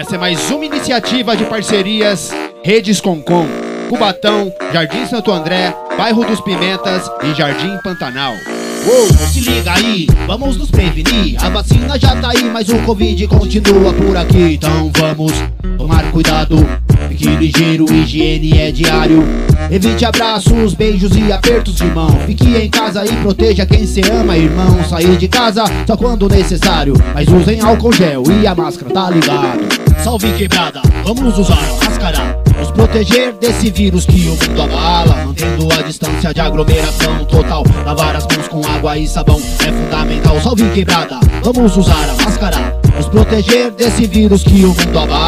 Essa é mais uma iniciativa de parcerias Redes Concom, Cubatão, Jardim Santo André, Bairro dos Pimentas e Jardim Pantanal. Uou, se liga aí, vamos nos prevenir. A vacina já tá aí, mas o Covid continua por aqui. Então vamos tomar cuidado. Fique ligeiro, higiene é diário. Evite abraços, beijos e apertos de mão. Fique em casa e proteja quem se ama, irmão. Sair de casa só quando necessário. Mas usem álcool gel e a máscara, tá ligado? Salve quebrada, vamos usar a máscara. Nos proteger desse vírus que o mundo abala. Mantendo a distância de aglomeração total. Lavar as mãos com água e sabão é fundamental. Salve quebrada, vamos usar a máscara. Nos proteger desse vírus que o mundo abala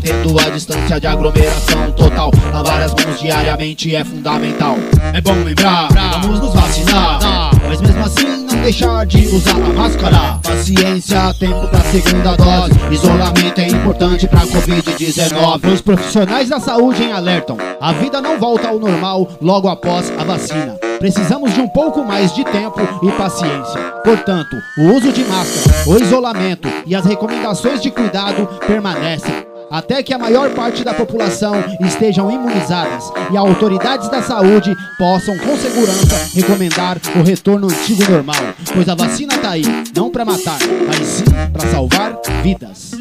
Mantendo a distância de aglomeração total. Lavar as mãos diariamente é fundamental. É bom lembrar, vamos nos vacinar. Mas mesmo assim não deixar de usar a máscara. Paciência, tempo pra segunda dose. Isolamento é importante pra Covid-19 Os profissionais da saúde saúde alertam. A vida não volta ao normal logo após a vacina. Precisamos de um pouco mais de tempo e paciência. Portanto, o uso de máscara, o isolamento e as recomendações de cuidado permanecem até que a maior parte da população estejam imunizadas e autoridades da saúde possam com segurança recomendar o retorno antigo normal, pois a vacina tá aí, não para matar, mas sim para salvar vidas.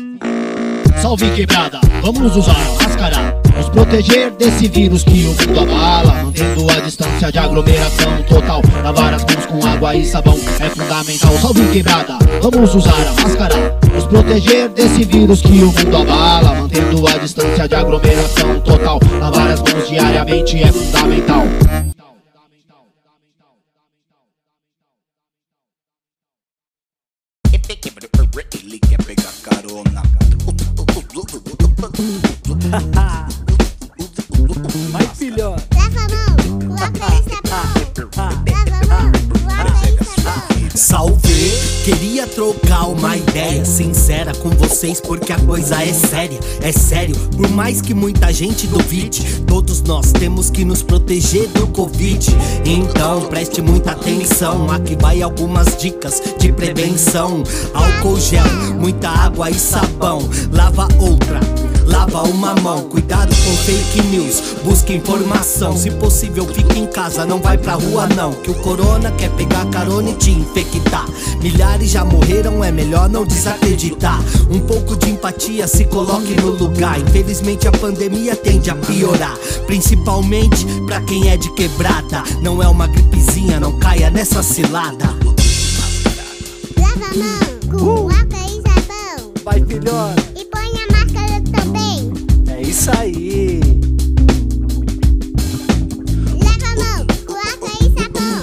Salve quebrada, vamos usar a máscara. Nos proteger desse vírus que o mundo abala. Mantendo a distância de aglomeração total. Lavar as mãos com água e sabão é fundamental. Salve quebrada, vamos usar a máscara. Nos proteger desse vírus que o mundo abala. Mantendo a distância de aglomeração total. Lavar as mãos diariamente é fundamental. Pegar carona Ha ha! Queria trocar uma ideia sincera com vocês porque a coisa é séria, é sério. Por mais que muita gente duvide, todos nós temos que nos proteger do Covid. Então preste muita atenção, aqui vai algumas dicas de prevenção: álcool gel, muita água e sabão, lava outra lava uma mão. Cuidado com fake news, busque informação. Se possível, fique em casa, não vai pra rua não. Que o corona quer pegar carona e te infectar. Milhares já morreram, é melhor não desacreditar. Um pouco de empatia, se coloque no lugar. Infelizmente a pandemia tende a piorar, principalmente pra quem é de quebrada. Não é uma gripezinha, não caia nessa cilada. Lava a mão, com Uh. água e sabão. Vai, filhão. É isso aí. Lava a mão, com água e sabão.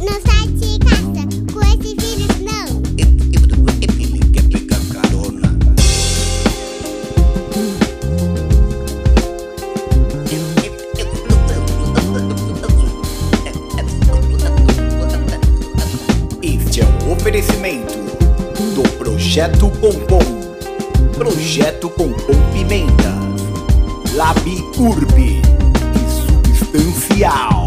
Não sai de casa com esse vírus, não. Ele quer pegar carona. Este é um oferecimento do Projeto Pompom. Projeto Pompom Pimenta. Lab Urb e Substancial.